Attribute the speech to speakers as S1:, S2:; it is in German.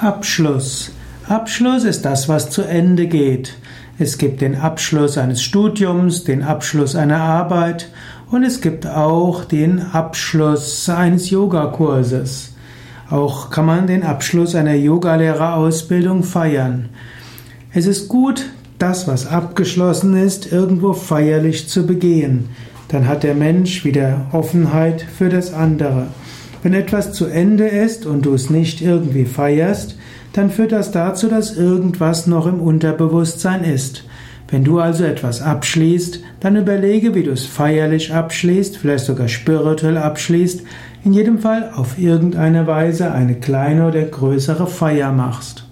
S1: Abschluss. Abschluss ist das, was zu Ende geht. Es gibt den Abschluss eines Studiums, den Abschluss einer Arbeit und es gibt auch den Abschluss eines Yogakurses. Auch kann man den Abschluss einer Yogalehrerausbildung feiern. Es ist gut, das, was abgeschlossen ist, irgendwo feierlich zu begehen. Dann hat der Mensch wieder Offenheit für das andere. Wenn etwas zu Ende ist und du es nicht irgendwie feierst, dann führt das dazu, dass irgendwas noch im Unterbewusstsein ist. Wenn du also etwas abschließt, dann überlege, wie du es feierlich abschließt, vielleicht sogar spirituell abschließt, in jedem Fall auf irgendeine Weise eine kleine oder größere Feier machst.